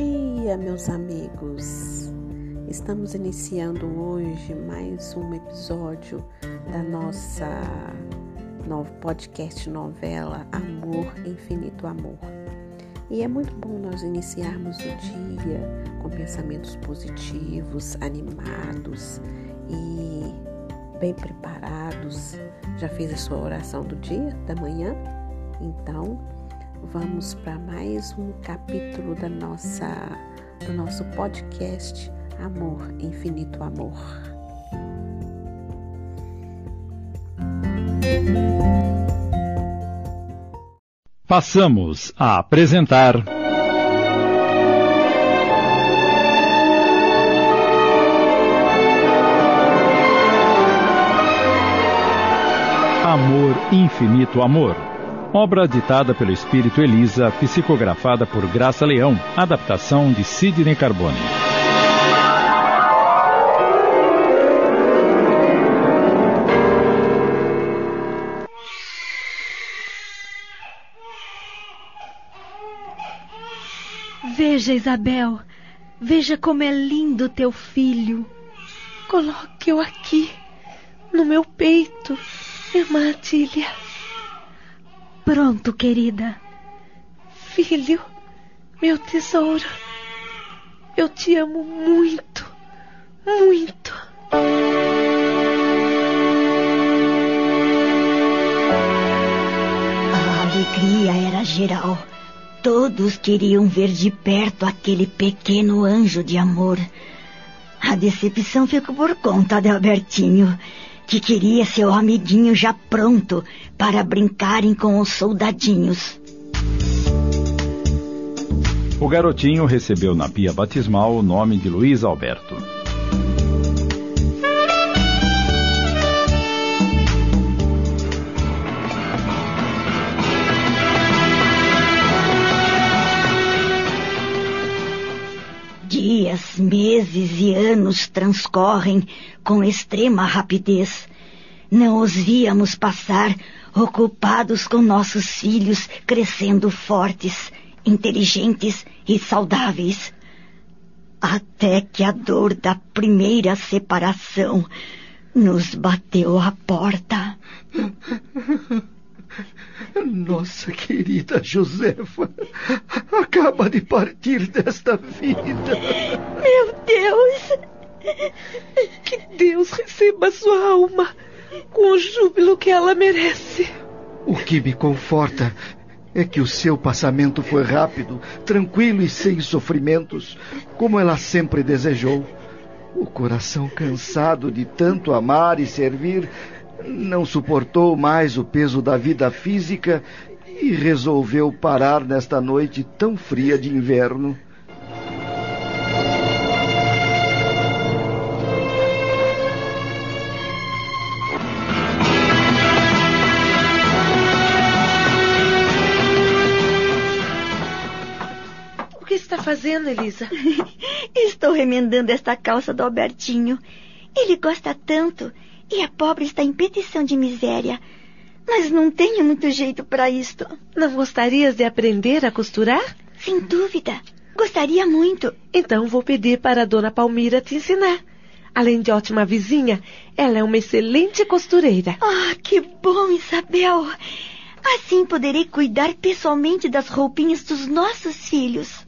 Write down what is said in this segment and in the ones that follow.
dia, meus amigos! Estamos iniciando hoje mais um episódio da nossa novo podcast novela Amor, Infinito Amor. E é muito bom nós iniciarmos o dia com pensamentos positivos, animados e bem preparados. Já fez a sua oração do dia, da manhã? Então, vamos para mais um capítulo da nossa do nosso podcast Amor, Infinito Amor. Passamos a apresentar Amor, Infinito Amor Obra ditada pelo espírito Elisa, psicografada por Graça Leão, adaptação de Sidney Carbone. Veja, Isabel, veja como é lindo teu filho. Coloque-o aqui, no meu peito, irmã Atília. Pronto, querida. Filho, meu tesouro, eu te amo muito, muito. A alegria era geral. Todos queriam ver de perto aquele pequeno anjo de amor. A decepção ficou por conta de Albertinho que queria seu amiguinho já pronto para brincarem com os soldadinhos. O garotinho recebeu na pia batismal o nome de Luiz Alberto. Meses e anos transcorrem com extrema rapidez. Não os víamos passar ocupados com nossos filhos crescendo fortes, inteligentes e saudáveis. Até que a dor da primeira separação nos bateu à porta. Nossa querida Josefa acaba de partir desta vida. Meu Deus! Que Deus receba sua alma com o júbilo que ela merece. O que me conforta é que o seu passamento foi rápido, tranquilo e sem sofrimentos, como ela sempre desejou. O coração cansado de tanto amar e servir não suportou mais o peso da vida física e resolveu parar nesta noite tão fria de inverno. O que está fazendo, Elisa? Estou remendando esta calça do Albertinho. Ele gosta tanto e a pobre está em petição de miséria. Mas não tenho muito jeito para isto. Não gostarias de aprender a costurar? Sem dúvida. Gostaria muito. Então vou pedir para a dona Palmira te ensinar. Além de ótima vizinha, ela é uma excelente costureira. Ah, que bom, Isabel. Assim poderei cuidar pessoalmente das roupinhas dos nossos filhos.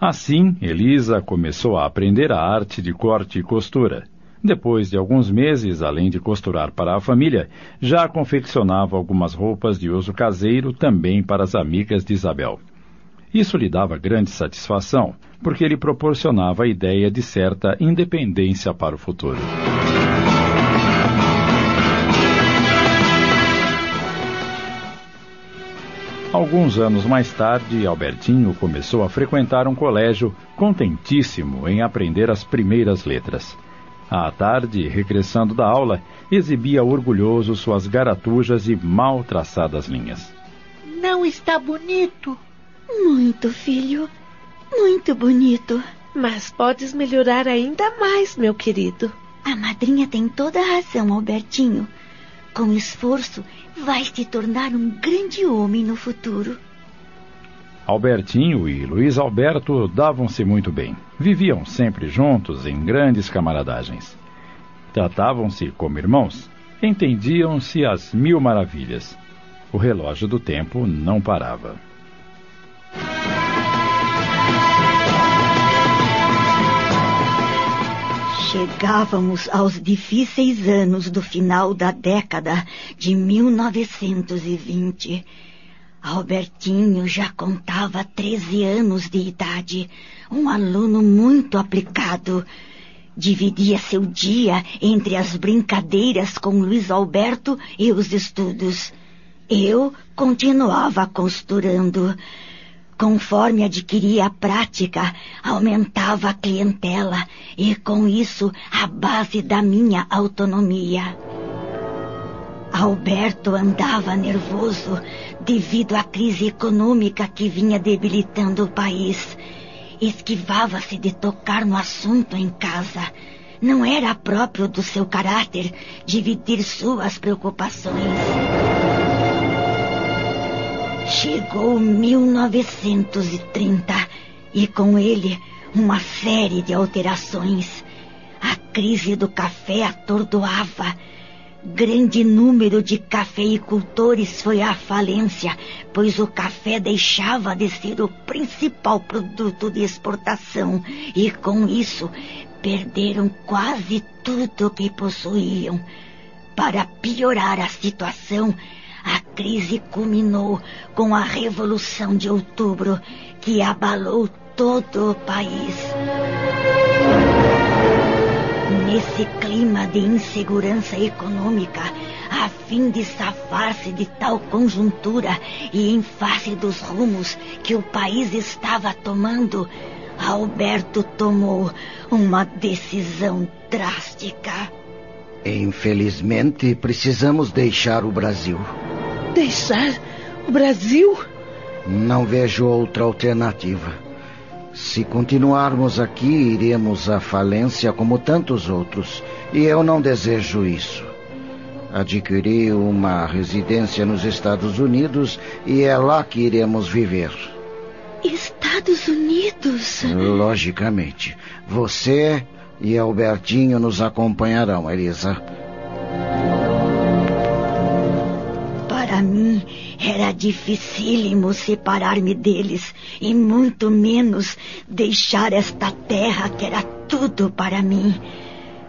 Assim, Elisa começou a aprender a arte de corte e costura. Depois de alguns meses, além de costurar para a família, já confeccionava algumas roupas de uso caseiro também para as amigas de Isabel. Isso lhe dava grande satisfação, porque lhe proporcionava a ideia de certa independência para o futuro. Alguns anos mais tarde, Albertinho começou a frequentar um colégio contentíssimo em aprender as primeiras letras. À tarde, regressando da aula, exibia orgulhoso suas garatujas e mal traçadas linhas. Não está bonito? Muito, filho. Muito bonito. Mas podes melhorar ainda mais, meu querido. A madrinha tem toda a razão, Albertinho. Com esforço, vai se tornar um grande homem no futuro. Albertinho e Luiz Alberto davam-se muito bem. Viviam sempre juntos em grandes camaradagens. Tratavam-se como irmãos, entendiam-se às mil maravilhas. O relógio do tempo não parava. Chegávamos aos difíceis anos do final da década de 1920. Albertinho já contava 13 anos de idade, um aluno muito aplicado. Dividia seu dia entre as brincadeiras com Luiz Alberto e os estudos. Eu continuava costurando. Conforme adquiria a prática, aumentava a clientela e, com isso, a base da minha autonomia. Alberto andava nervoso devido à crise econômica que vinha debilitando o país. Esquivava-se de tocar no assunto em casa. Não era próprio do seu caráter dividir suas preocupações. Chegou 1930 e com ele uma série de alterações. A crise do café atordoava. Grande número de cafeicultores foi à falência, pois o café deixava de ser o principal produto de exportação e, com isso, perderam quase tudo o que possuíam. Para piorar a situação, a crise culminou com a Revolução de Outubro, que abalou todo o país. Nesse clima de insegurança econômica, a fim de safar-se de tal conjuntura e em face dos rumos que o país estava tomando, Alberto tomou uma decisão drástica. Infelizmente, precisamos deixar o Brasil. Deixar o Brasil? Não vejo outra alternativa. Se continuarmos aqui, iremos à falência como tantos outros. E eu não desejo isso. Adquiri uma residência nos Estados Unidos e é lá que iremos viver. Estados Unidos? Logicamente. Você e Albertinho nos acompanharão, Elisa. Era dificílimo separar-me deles e muito menos deixar esta terra que era tudo para mim.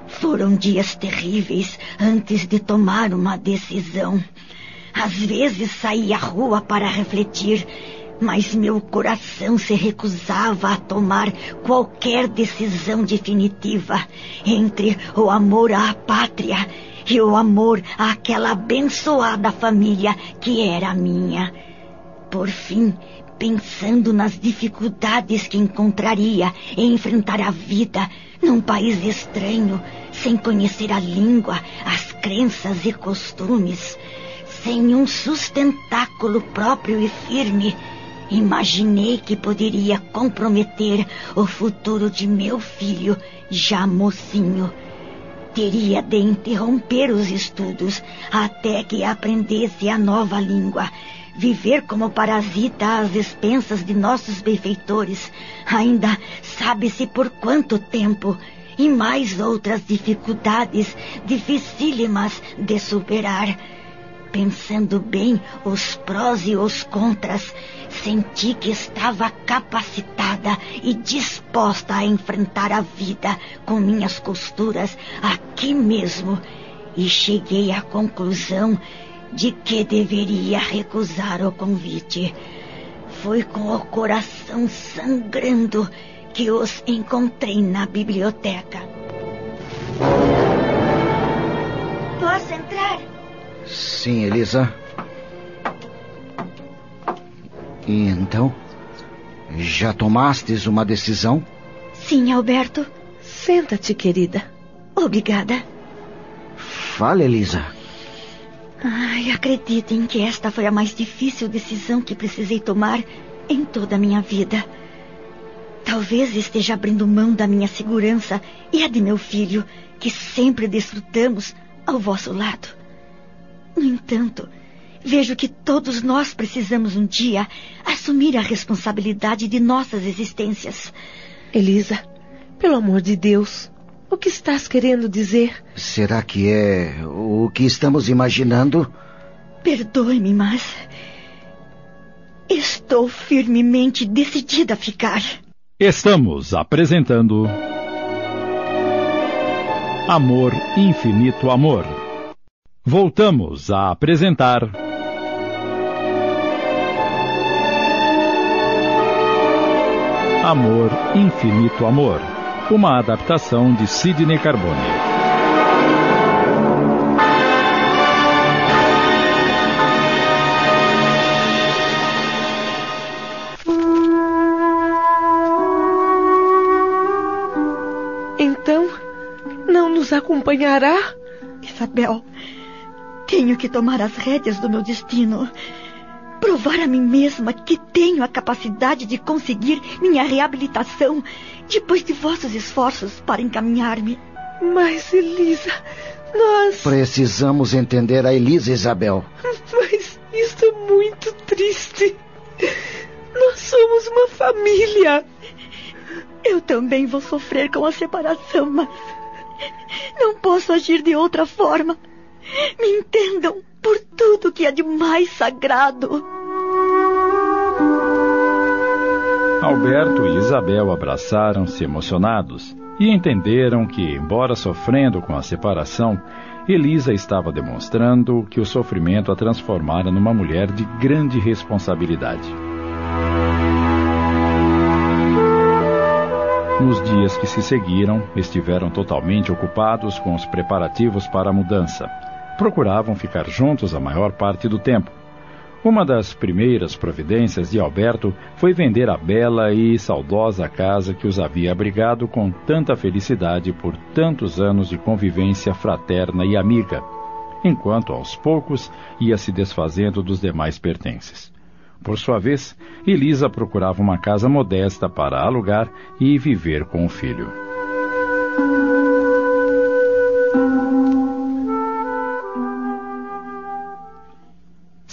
Foram dias terríveis antes de tomar uma decisão. Às vezes saía à rua para refletir, mas meu coração se recusava a tomar qualquer decisão definitiva entre o amor à pátria e o amor àquela abençoada família que era minha. Por fim, pensando nas dificuldades que encontraria em enfrentar a vida num país estranho, sem conhecer a língua, as crenças e costumes, sem um sustentáculo próprio e firme, imaginei que poderia comprometer o futuro de meu filho, já mocinho teria de interromper os estudos até que aprendesse a nova língua. Viver como parasita às expensas de nossos benfeitores, ainda sabe-se por quanto tempo, e mais outras dificuldades dificílimas de superar. Pensando bem os prós e os contras, senti que estava capacitada e disposta a enfrentar a vida com minhas costuras aqui mesmo. E cheguei à conclusão de que deveria recusar o convite. Foi com o coração sangrando que os encontrei na biblioteca. Posso entrar? Sim, Elisa. E então? Já tomastes uma decisão? Sim, Alberto. Senta-te, querida. Obrigada. Fale, Elisa. Ai, acreditem que esta foi a mais difícil decisão que precisei tomar em toda a minha vida. Talvez esteja abrindo mão da minha segurança e a de meu filho, que sempre desfrutamos ao vosso lado. No entanto, vejo que todos nós precisamos um dia assumir a responsabilidade de nossas existências. Elisa, pelo amor de Deus, o que estás querendo dizer? Será que é o que estamos imaginando? Perdoe-me, mas. Estou firmemente decidida a ficar. Estamos apresentando. Amor, Infinito Amor. Voltamos a apresentar. Amor, Infinito Amor. Uma adaptação de Sidney Carbone. Então, não nos acompanhará? Isabel, tenho que tomar as rédeas do meu destino. Provar a mim mesma que tenho a capacidade de conseguir minha reabilitação depois de vossos esforços para encaminhar-me. Mas, Elisa, nós. Precisamos entender a Elisa, Isabel. Mas isso é muito triste. Nós somos uma família. Eu também vou sofrer com a separação, mas. Não posso agir de outra forma. Me entendam por tudo que é de mais sagrado. Alberto e Isabel abraçaram-se emocionados e entenderam que, embora sofrendo com a separação, Elisa estava demonstrando que o sofrimento a transformara numa mulher de grande responsabilidade. Nos dias que se seguiram, estiveram totalmente ocupados com os preparativos para a mudança. Procuravam ficar juntos a maior parte do tempo. Uma das primeiras providências de Alberto foi vender a bela e saudosa casa que os havia abrigado com tanta felicidade por tantos anos de convivência fraterna e amiga, enquanto aos poucos ia se desfazendo dos demais pertences. Por sua vez, Elisa procurava uma casa modesta para alugar e viver com o filho.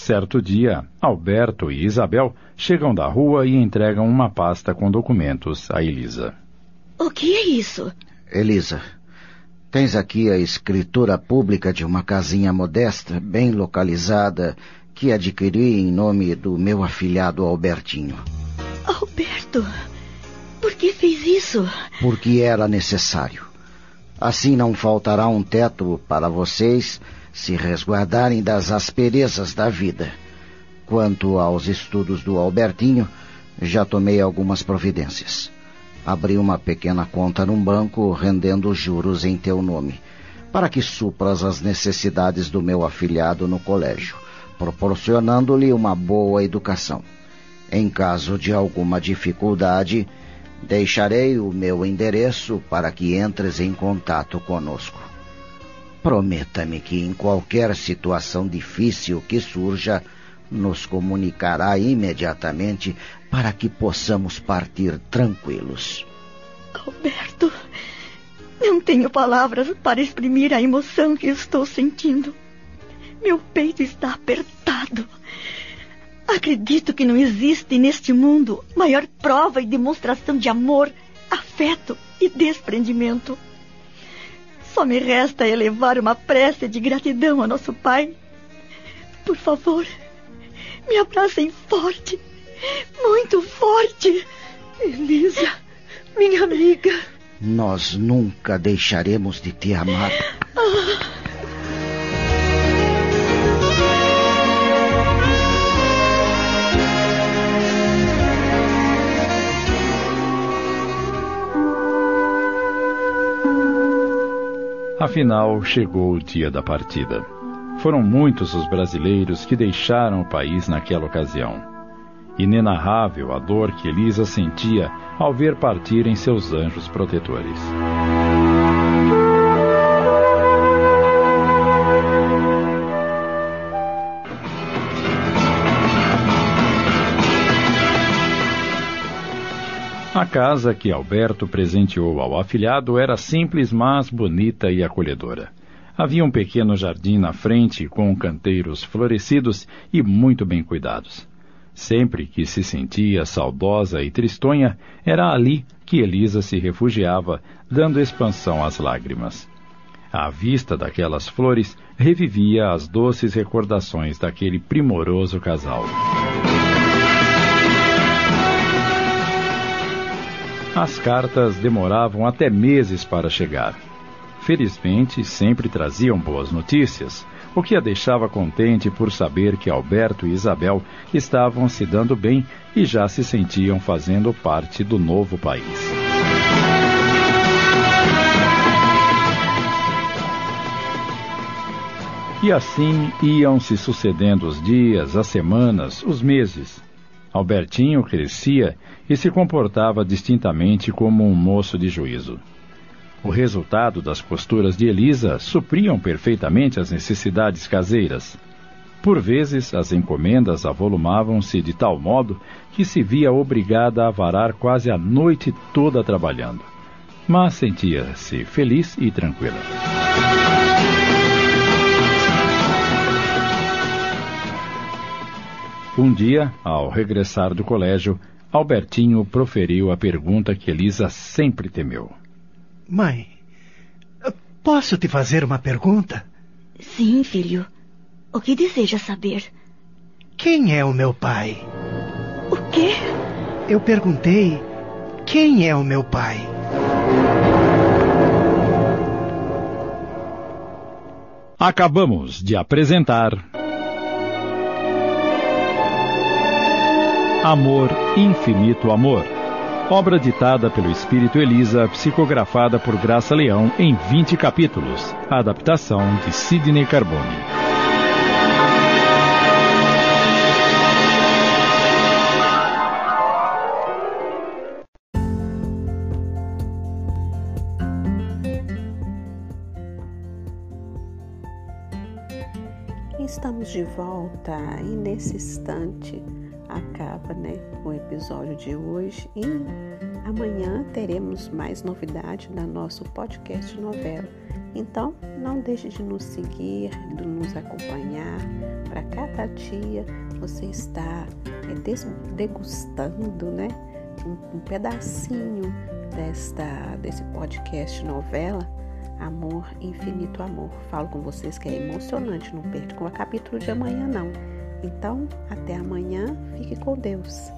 Certo dia, Alberto e Isabel chegam da rua e entregam uma pasta com documentos a Elisa. O que é isso? Elisa, tens aqui a escritura pública de uma casinha modesta, bem localizada, que adquiri em nome do meu afilhado Albertinho. Alberto, por que fez isso? Porque era necessário. Assim não faltará um teto para vocês se resguardarem das asperezas da vida. Quanto aos estudos do Albertinho, já tomei algumas providências. Abri uma pequena conta num banco rendendo juros em teu nome, para que supras as necessidades do meu afilhado no colégio, proporcionando-lhe uma boa educação. Em caso de alguma dificuldade, deixarei o meu endereço para que entres em contato conosco. Prometa-me que em qualquer situação difícil que surja, nos comunicará imediatamente para que possamos partir tranquilos. Alberto, não tenho palavras para exprimir a emoção que estou sentindo. Meu peito está apertado. Acredito que não existe neste mundo maior prova e demonstração de amor, afeto e desprendimento. Só me resta elevar uma prece de gratidão a nosso Pai. Por favor, me abracem forte, muito forte. Elisa, minha amiga. Nós nunca deixaremos de te amar. Ah. Afinal, chegou o dia da partida. Foram muitos os brasileiros que deixaram o país naquela ocasião. Inenarrável a dor que Elisa sentia ao ver partirem seus anjos protetores. A casa que Alberto presenteou ao afilhado era simples, mas bonita e acolhedora. Havia um pequeno jardim na frente com canteiros florescidos e muito bem cuidados. Sempre que se sentia saudosa e tristonha, era ali que Elisa se refugiava, dando expansão às lágrimas. A vista daquelas flores revivia as doces recordações daquele primoroso casal. As cartas demoravam até meses para chegar. Felizmente, sempre traziam boas notícias, o que a deixava contente por saber que Alberto e Isabel estavam se dando bem e já se sentiam fazendo parte do novo país. E assim iam se sucedendo os dias, as semanas, os meses. Albertinho crescia e se comportava distintamente como um moço de juízo. O resultado das costuras de Elisa supriam perfeitamente as necessidades caseiras. Por vezes, as encomendas avolumavam-se de tal modo que se via obrigada a varar quase a noite toda trabalhando. Mas sentia-se feliz e tranquila. Um dia, ao regressar do colégio, Albertinho proferiu a pergunta que Elisa sempre temeu. Mãe, posso te fazer uma pergunta? Sim, filho. O que deseja saber? Quem é o meu pai? O quê? Eu perguntei quem é o meu pai. Acabamos de apresentar. Amor, Infinito Amor. Obra ditada pelo Espírito Elisa, psicografada por Graça Leão em 20 capítulos. Adaptação de Sidney Carbone. Estamos de volta e nesse instante acaba né, o episódio de hoje e amanhã teremos mais novidade na nosso podcast novela. Então, não deixe de nos seguir, de nos acompanhar. Para cada dia você está é, degustando né, um, um pedacinho desta, desse podcast novela. Amor, infinito amor. Falo com vocês que é emocionante, não perca o capítulo de amanhã não. Então, até amanhã, fique com Deus.